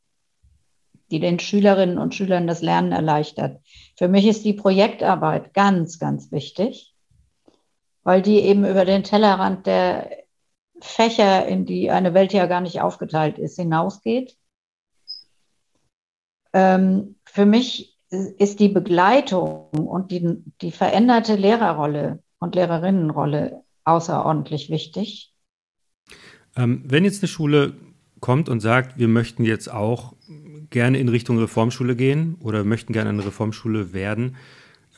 die den Schülerinnen und Schülern das Lernen erleichtert. Für mich ist die Projektarbeit ganz, ganz wichtig, weil die eben über den Tellerrand der Fächer, in die eine Welt ja gar nicht aufgeteilt ist, hinausgeht. Ähm, für mich ist die Begleitung und die, die veränderte Lehrerrolle und Lehrerinnenrolle außerordentlich wichtig. Ähm, wenn jetzt eine Schule kommt und sagt, wir möchten jetzt auch gerne in Richtung Reformschule gehen oder möchten gerne eine Reformschule werden,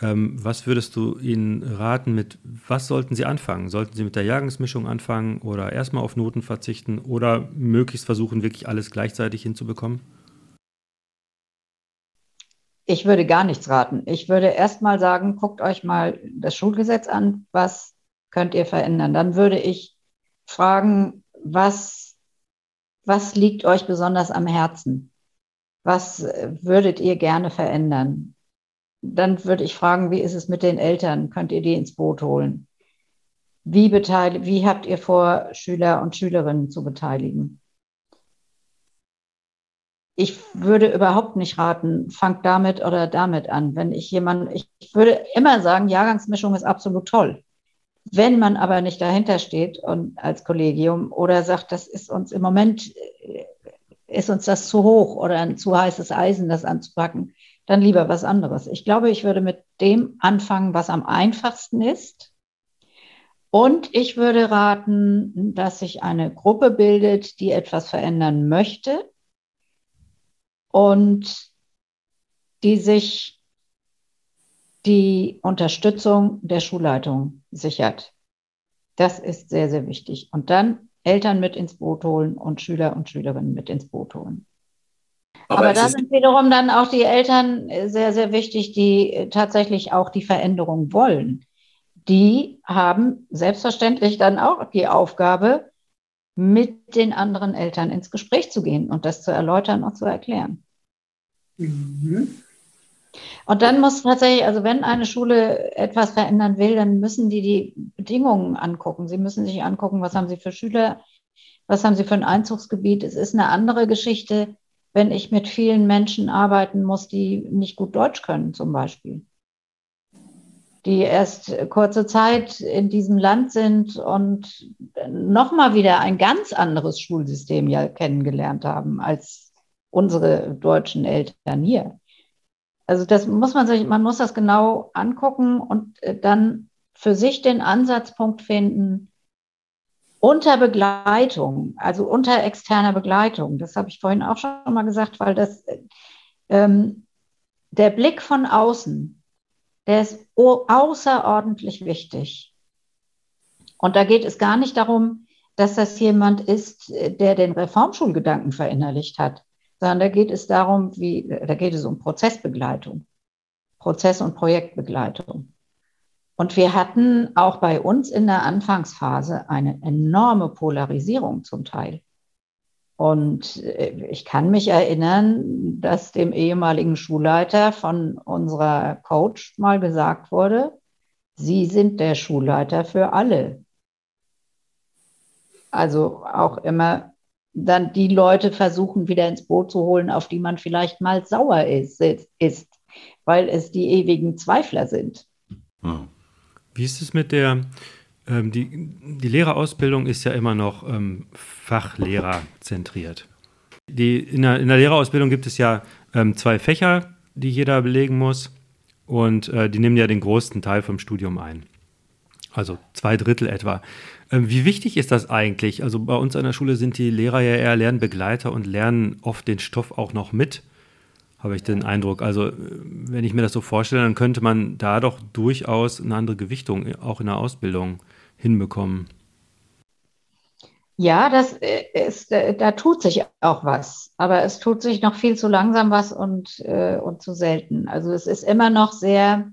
ähm, was würdest du ihnen raten, mit was sollten sie anfangen? Sollten sie mit der Jahrgangsmischung anfangen oder erstmal auf Noten verzichten oder möglichst versuchen, wirklich alles gleichzeitig hinzubekommen? Ich würde gar nichts raten. Ich würde erst mal sagen, guckt euch mal das Schulgesetz an, was könnt ihr verändern. Dann würde ich fragen, was, was liegt euch besonders am Herzen? Was würdet ihr gerne verändern? Dann würde ich fragen, wie ist es mit den Eltern? Könnt ihr die ins Boot holen? Wie, beteiligt, wie habt ihr vor, Schüler und Schülerinnen zu beteiligen? Ich würde überhaupt nicht raten, fangt damit oder damit an. Wenn ich jemand, ich, würde immer sagen, Jahrgangsmischung ist absolut toll. Wenn man aber nicht dahinter steht und als Kollegium oder sagt, das ist uns im Moment, ist uns das zu hoch oder ein zu heißes Eisen, das anzupacken, dann lieber was anderes. Ich glaube, ich würde mit dem anfangen, was am einfachsten ist. Und ich würde raten, dass sich eine Gruppe bildet, die etwas verändern möchte und die sich die Unterstützung der Schulleitung sichert. Das ist sehr, sehr wichtig. Und dann Eltern mit ins Boot holen und Schüler und Schülerinnen mit ins Boot holen. Aber, Aber da sind wiederum dann auch die Eltern sehr, sehr wichtig, die tatsächlich auch die Veränderung wollen. Die haben selbstverständlich dann auch die Aufgabe, mit den anderen Eltern ins Gespräch zu gehen und das zu erläutern und zu erklären. Mhm. Und dann muss tatsächlich, also wenn eine Schule etwas verändern will, dann müssen die die Bedingungen angucken. Sie müssen sich angucken, was haben sie für Schüler, was haben sie für ein Einzugsgebiet. Es ist eine andere Geschichte, wenn ich mit vielen Menschen arbeiten muss, die nicht gut Deutsch können, zum Beispiel die erst kurze Zeit in diesem Land sind und nochmal wieder ein ganz anderes Schulsystem ja kennengelernt haben als unsere deutschen Eltern hier. Also das muss man sich, man muss das genau angucken und äh, dann für sich den Ansatzpunkt finden, unter Begleitung, also unter externer Begleitung. Das habe ich vorhin auch schon mal gesagt, weil das ähm, der Blick von außen der ist außerordentlich wichtig. Und da geht es gar nicht darum, dass das jemand ist, der den Reformschulgedanken verinnerlicht hat, sondern da geht es darum, wie, da geht es um Prozessbegleitung, Prozess- und Projektbegleitung. Und wir hatten auch bei uns in der Anfangsphase eine enorme Polarisierung zum Teil. Und äh, ich kann mich erinnern, dass dem ehemaligen Schulleiter von unserer Coach mal gesagt wurde, Sie sind der Schulleiter für alle. Also auch immer dann die Leute versuchen wieder ins Boot zu holen, auf die man vielleicht mal sauer ist, ist weil es die ewigen Zweifler sind. Wie ist es mit der ähm, die, die Lehrerausbildung ist ja immer noch ähm, Fachlehrer zentriert. Die, in, der, in der Lehrerausbildung gibt es ja ähm, zwei Fächer, die jeder belegen muss. Und äh, die nehmen ja den größten Teil vom Studium ein. Also zwei Drittel etwa. Ähm, wie wichtig ist das eigentlich? Also bei uns an der Schule sind die Lehrer ja eher Lernbegleiter und lernen oft den Stoff auch noch mit habe ich den Eindruck. Also, wenn ich mir das so vorstelle, dann könnte man da doch durchaus eine andere Gewichtung auch in der Ausbildung hinbekommen. Ja, das ist, äh, da tut sich auch was, aber es tut sich noch viel zu langsam was und, äh, und zu selten. Also es ist immer noch sehr,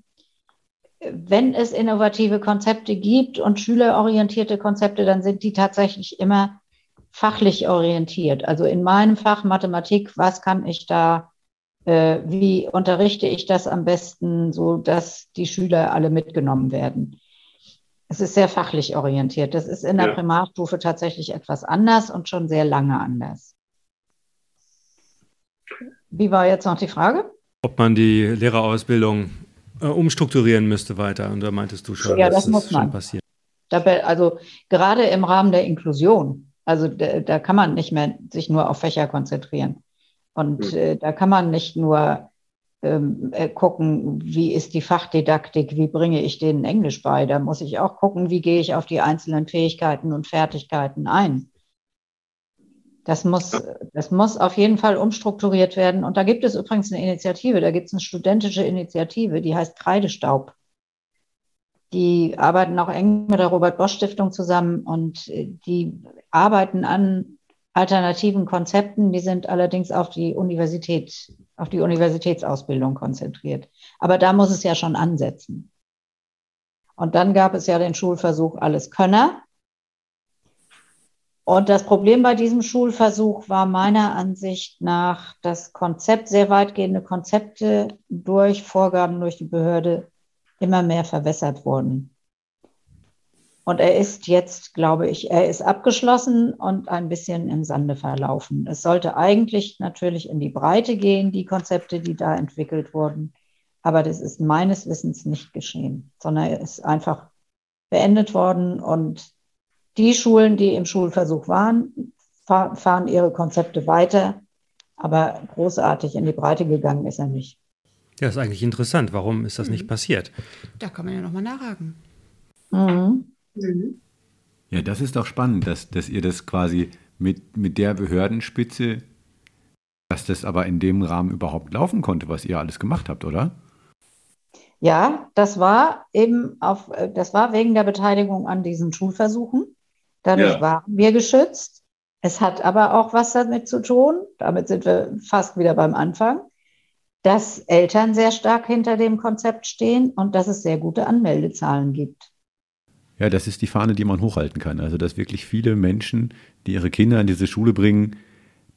wenn es innovative Konzepte gibt und schülerorientierte Konzepte, dann sind die tatsächlich immer fachlich orientiert. Also in meinem Fach Mathematik, was kann ich da, äh, wie unterrichte ich das am besten, so dass die Schüler alle mitgenommen werden? Es ist sehr fachlich orientiert. Das ist in der ja. Primarstufe tatsächlich etwas anders und schon sehr lange anders. Wie war jetzt noch die Frage? Ob man die Lehrerausbildung äh, umstrukturieren müsste weiter. Und da meintest du schon, ja, das, das muss man. passiert. Dabei, also gerade im Rahmen der Inklusion, also da, da, kann man nicht mehr sich nur auf Fächer konzentrieren. Und mhm. äh, da kann man nicht nur gucken, wie ist die Fachdidaktik, wie bringe ich denen Englisch bei. Da muss ich auch gucken, wie gehe ich auf die einzelnen Fähigkeiten und Fertigkeiten ein. Das muss, das muss auf jeden Fall umstrukturiert werden. Und da gibt es übrigens eine Initiative, da gibt es eine studentische Initiative, die heißt Kreidestaub. Die arbeiten auch eng mit der Robert Bosch Stiftung zusammen und äh, die arbeiten an alternativen Konzepten. Die sind allerdings auf die Universität, auf die Universitätsausbildung konzentriert. Aber da muss es ja schon ansetzen. Und dann gab es ja den Schulversuch Alles Könner. Und das Problem bei diesem Schulversuch war meiner Ansicht nach, dass Konzept, sehr weitgehende Konzepte durch Vorgaben durch die Behörde immer mehr verwässert wurden. Und er ist jetzt, glaube ich, er ist abgeschlossen und ein bisschen im Sande verlaufen. Es sollte eigentlich natürlich in die Breite gehen, die Konzepte, die da entwickelt wurden. Aber das ist meines Wissens nicht geschehen, sondern er ist einfach beendet worden und die Schulen, die im Schulversuch waren, fahren ihre Konzepte weiter, aber großartig in die Breite gegangen ist er nicht. Ja, ist eigentlich interessant. Warum ist das mhm. nicht passiert? Da kann man ja nochmal nachhaken. Mhm. Mhm. Ja, das ist doch spannend, dass, dass ihr das quasi mit, mit der Behördenspitze, dass das aber in dem Rahmen überhaupt laufen konnte, was ihr alles gemacht habt, oder? Ja, das war eben auf, das war wegen der Beteiligung an diesen Schulversuchen. Dadurch ja. waren wir geschützt. Es hat aber auch was damit zu tun, damit sind wir fast wieder beim Anfang, dass Eltern sehr stark hinter dem Konzept stehen und dass es sehr gute Anmeldezahlen gibt. Ja, das ist die Fahne, die man hochhalten kann. Also, dass wirklich viele Menschen, die ihre Kinder in diese Schule bringen,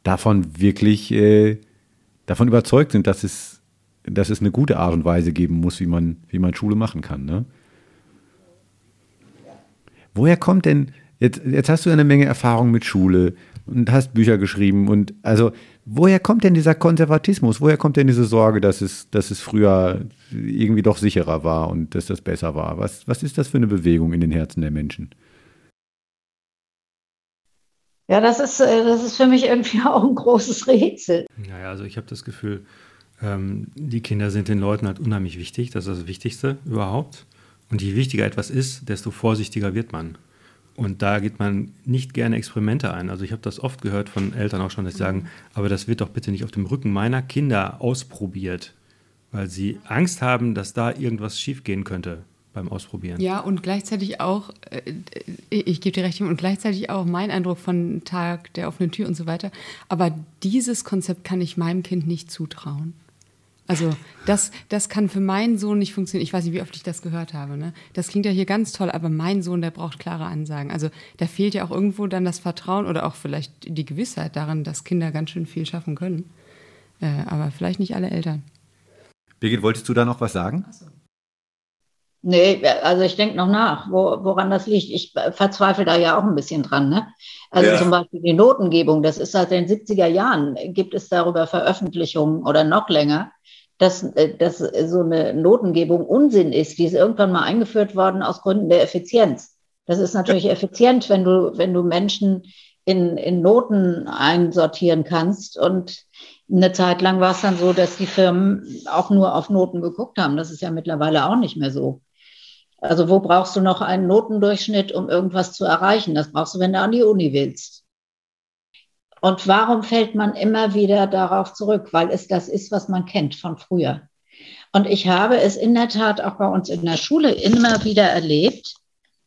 davon wirklich äh, davon überzeugt sind, dass es, dass es eine gute Art und Weise geben muss, wie man, wie man Schule machen kann. Ne? Woher kommt denn, Jetzt, jetzt hast du eine Menge Erfahrung mit Schule und hast Bücher geschrieben und also woher kommt denn dieser Konservatismus? Woher kommt denn diese Sorge, dass es, dass es früher irgendwie doch sicherer war und dass das besser war? Was, was ist das für eine Bewegung in den Herzen der Menschen? Ja, das ist, äh, das ist für mich irgendwie auch ein großes Rätsel. Naja, also ich habe das Gefühl, ähm, die Kinder sind den Leuten halt unheimlich wichtig. Das ist das Wichtigste überhaupt. Und je wichtiger etwas ist, desto vorsichtiger wird man. Und da geht man nicht gerne Experimente ein. Also ich habe das oft gehört von Eltern auch schon, dass sie sagen, aber das wird doch bitte nicht auf dem Rücken meiner Kinder ausprobiert, weil sie Angst haben, dass da irgendwas schiefgehen könnte beim Ausprobieren. Ja, und gleichzeitig auch, äh, ich gebe dir recht, und gleichzeitig auch mein Eindruck von Tag der offenen Tür und so weiter. Aber dieses Konzept kann ich meinem Kind nicht zutrauen. Also das, das kann für meinen Sohn nicht funktionieren. Ich weiß nicht, wie oft ich das gehört habe. Ne? Das klingt ja hier ganz toll, aber mein Sohn, der braucht klare Ansagen. Also da fehlt ja auch irgendwo dann das Vertrauen oder auch vielleicht die Gewissheit daran, dass Kinder ganz schön viel schaffen können. Äh, aber vielleicht nicht alle Eltern. Birgit, wolltest du da noch was sagen? Ach so. Nee, also ich denke noch nach, wo, woran das liegt. Ich verzweifle da ja auch ein bisschen dran. Ne? Also ja. zum Beispiel die Notengebung, das ist seit den 70er Jahren, gibt es darüber Veröffentlichungen oder noch länger dass, äh, dass so eine Notengebung Unsinn ist. Die ist irgendwann mal eingeführt worden aus Gründen der Effizienz. Das ist natürlich ja. effizient, wenn du, wenn du Menschen in, in Noten einsortieren kannst. Und eine Zeit lang war es dann so, dass die Firmen auch nur auf Noten geguckt haben. Das ist ja mittlerweile auch nicht mehr so. Also wo brauchst du noch einen Notendurchschnitt, um irgendwas zu erreichen? Das brauchst du, wenn du an die Uni willst. Und warum fällt man immer wieder darauf zurück? Weil es das ist, was man kennt von früher. Und ich habe es in der Tat auch bei uns in der Schule immer wieder erlebt,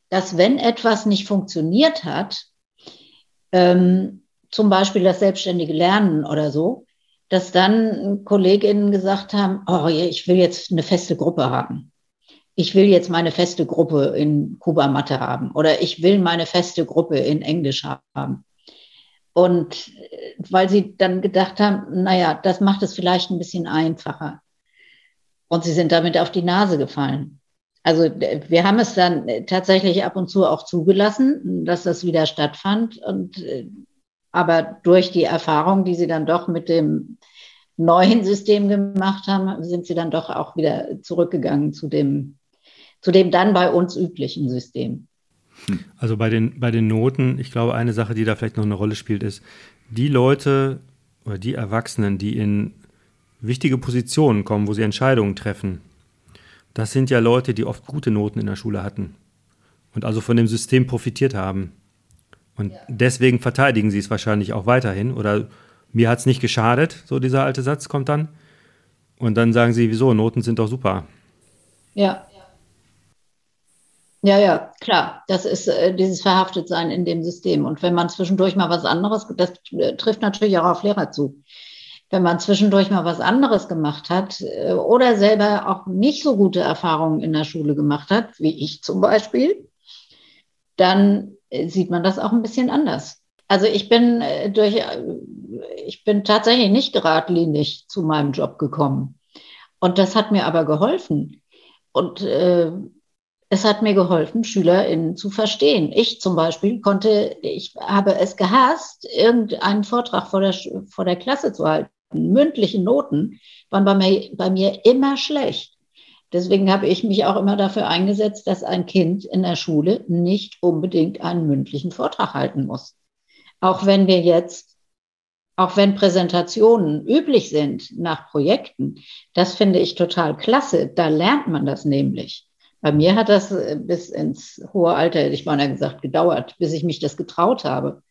dass wenn etwas nicht funktioniert hat, ähm, zum Beispiel das selbstständige Lernen oder so, dass dann Kolleginnen gesagt haben, oh, ich will jetzt eine feste Gruppe haben. Ich will jetzt meine feste Gruppe in Kuba Mathe haben oder ich will meine feste Gruppe in Englisch haben. Und äh, weil sie dann gedacht haben, naja, das macht es vielleicht ein bisschen einfacher. Und sie sind damit auf die Nase gefallen. Also wir haben es dann äh, tatsächlich ab und zu auch zugelassen, dass das wieder stattfand. Und äh, aber durch die Erfahrung, die sie dann doch mit dem neuen System gemacht haben, sind sie dann doch auch wieder zurückgegangen zu dem, zu dem dann bei uns üblichen System. Also bei den, bei den Noten, ich glaube, eine Sache, die da vielleicht noch eine Rolle spielt, ist, die Leute oder die Erwachsenen, die in wichtige Positionen kommen, wo sie Entscheidungen treffen, das sind ja Leute, die oft gute Noten in der Schule hatten und also von dem System profitiert haben. Und ja. deswegen verteidigen sie es wahrscheinlich auch weiterhin. Oder mir hat es nicht geschadet, so dieser alte Satz kommt dann. Und dann sagen sie, wieso, Noten sind doch super. Ja. Ja, ja, klar. Das ist äh, dieses Verhaftetsein in dem System. Und wenn man zwischendurch mal was anderes, das äh, trifft natürlich auch auf Lehrer zu. Wenn man zwischendurch mal was anderes gemacht hat äh, oder selber auch nicht so gute Erfahrungen in der Schule gemacht hat, wie ich zum Beispiel, dann äh, sieht man das auch ein bisschen anders. Also ich bin äh, durch, ich bin tatsächlich nicht geradlinig zu meinem Job gekommen. Und das hat mir aber geholfen. Und äh, es hat mir geholfen, SchülerInnen zu verstehen. Ich zum Beispiel konnte, ich habe es gehasst, irgendeinen Vortrag vor der, vor der Klasse zu halten. Mündliche Noten waren bei mir, bei mir immer schlecht. Deswegen habe ich mich auch immer dafür eingesetzt, dass ein Kind in der Schule nicht unbedingt einen mündlichen Vortrag halten muss. Auch wenn wir jetzt, auch wenn Präsentationen üblich sind nach Projekten, das finde ich total klasse. Da lernt man das nämlich. Bei mir hat das äh, bis ins hohe Alter, hätte ich mal gesagt, gedauert, bis ich mich das getraut habe.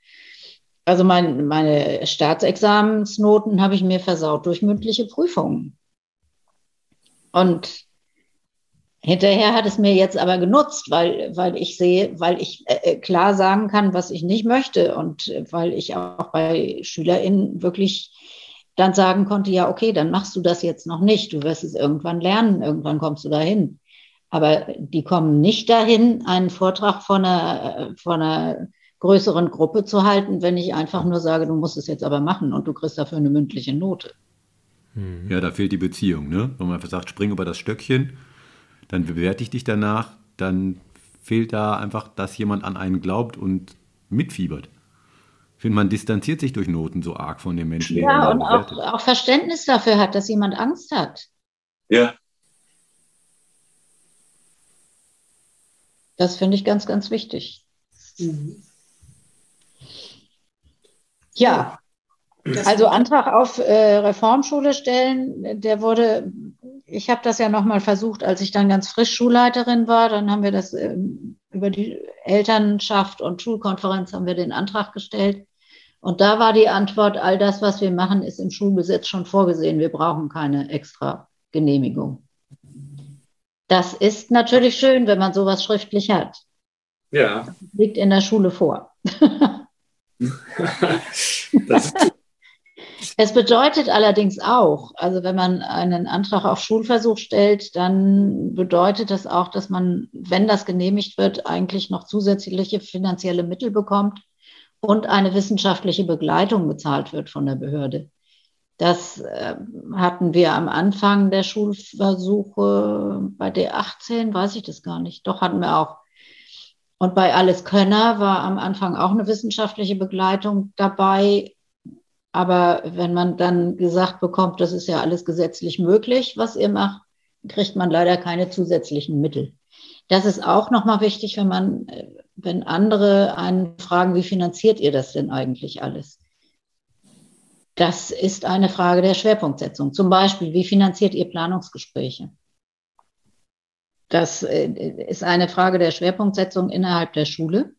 Also mein, meine Staatsexamensnoten habe ich mir versaut durch mündliche Prüfungen. Und Hinterher hat es mir jetzt aber genutzt, weil, weil ich sehe, weil ich äh, äh klar sagen kann, was ich nicht möchte und weil ich auch bei SchülerInnen wirklich dann sagen konnte, ja, okay, dann machst du das jetzt noch nicht. Du wirst es irgendwann lernen, irgendwann kommst du dahin. Aber die kommen nicht dahin, einen Vortrag von einer, von einer größeren Gruppe zu halten, wenn ich einfach nur sage, du musst es jetzt aber machen und du kriegst dafür eine mündliche Note. Ja, da fehlt die Beziehung, ne? Wenn man einfach sagt, spring über das Stöckchen dann bewerte ich dich danach, dann fehlt da einfach, dass jemand an einen glaubt und mitfiebert. Ich finde, man distanziert sich durch Noten so arg von den Menschen. Ja, und auch, auch, Verständnis dafür hat, dass jemand Angst hat. Ja. Das finde ich ganz, ganz wichtig. Mhm. Ja, also Antrag auf äh, Reformschule stellen, der wurde ich habe das ja nochmal versucht, als ich dann ganz frisch Schulleiterin war. Dann haben wir das ähm, über die Elternschaft und Schulkonferenz haben wir den Antrag gestellt. Und da war die Antwort, all das, was wir machen, ist im Schulgesetz schon vorgesehen. Wir brauchen keine extra Genehmigung. Das ist natürlich schön, wenn man sowas schriftlich hat. Ja. Das liegt in der Schule vor. es bedeutet allerdings auch, also wenn man einen Antrag auf Schulversuch stellt, dann bedeutet das auch, dass man, wenn das genehmigt wird, eigentlich noch zusätzliche finanzielle Mittel bekommt und eine wissenschaftliche Begleitung bezahlt wird von der Behörde. Das äh, hatten wir am Anfang der Schulversuche bei D18, weiß ich das gar nicht. Doch hatten wir auch. Und bei Alles Könner war am Anfang auch eine wissenschaftliche Begleitung dabei. Aber wenn man dann gesagt bekommt, das ist ja alles gesetzlich möglich, was ihr macht, kriegt man leider keine zusätzlichen Mittel. Das ist auch nochmal wichtig, wenn man, wenn andere einen fragen, wie finanziert ihr das denn eigentlich alles? Das ist eine Frage der Schwerpunktsetzung. Zum Beispiel, wie finanziert ihr Planungsgespräche? Das äh, ist eine Frage der Schwerpunktsetzung innerhalb der Schule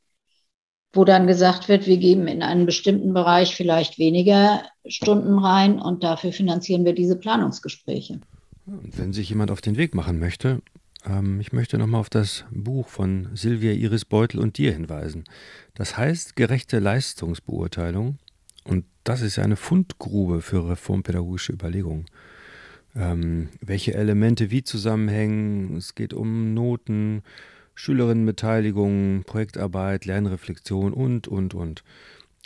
wo dann gesagt wird, wir geben in einen bestimmten Bereich vielleicht weniger Stunden rein und dafür finanzieren wir diese Planungsgespräche. wenn sich jemand auf den Weg machen möchte, ähm, ich möchte nochmal auf das Buch von Silvia Iris Beutel und dir hinweisen. Das heißt gerechte Leistungsbeurteilung und das ist ja eine Fundgrube für reformpädagogische Überlegungen. Ähm, welche Elemente wie zusammenhängen, es geht um Noten, Schülerinnenbeteiligung, Projektarbeit, Lernreflexion und, und, und.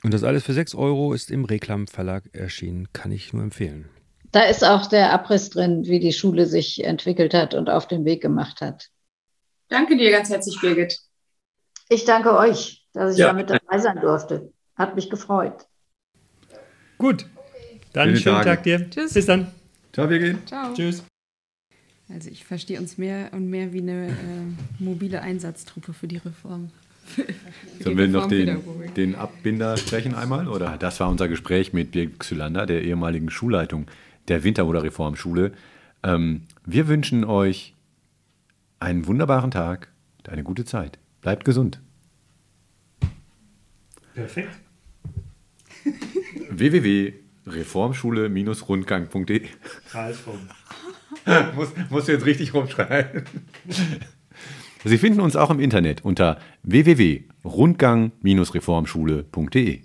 Und das alles für 6 Euro ist im Reklam Verlag erschienen. Kann ich nur empfehlen. Da ist auch der Abriss drin, wie die Schule sich entwickelt hat und auf den Weg gemacht hat. Danke dir ganz herzlich, Birgit. Ich danke euch, dass ich ja. da mit dabei sein durfte. Hat mich gefreut. Gut, Dann Schöne schönen Tage. Tag dir. Tschüss. Bis dann. Ciao, wir gehen. Ciao. Tschüss. Also ich verstehe uns mehr und mehr wie eine äh, mobile Einsatztruppe für die Reform. Für die Sollen wir noch den, den Abbinder sprechen einmal? Oder das war unser Gespräch mit Birgit Xylander, der ehemaligen Schulleitung der Winterhuder Reformschule. Ähm, wir wünschen euch einen wunderbaren Tag und eine gute Zeit. Bleibt gesund. Perfekt. www.reformschule-rundgang.de muss, muss jetzt richtig rumschreiben. Sie finden uns auch im Internet unter www.rundgang-reformschule.de.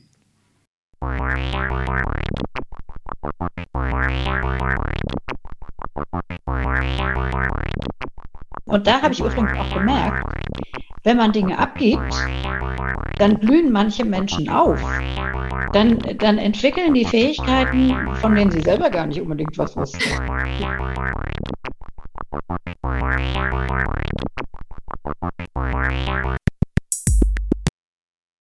Und da habe ich übrigens auch gemerkt, wenn man Dinge abgibt, dann blühen manche Menschen auf. Dann, dann entwickeln die Fähigkeiten, von denen sie selber gar nicht unbedingt was wussten.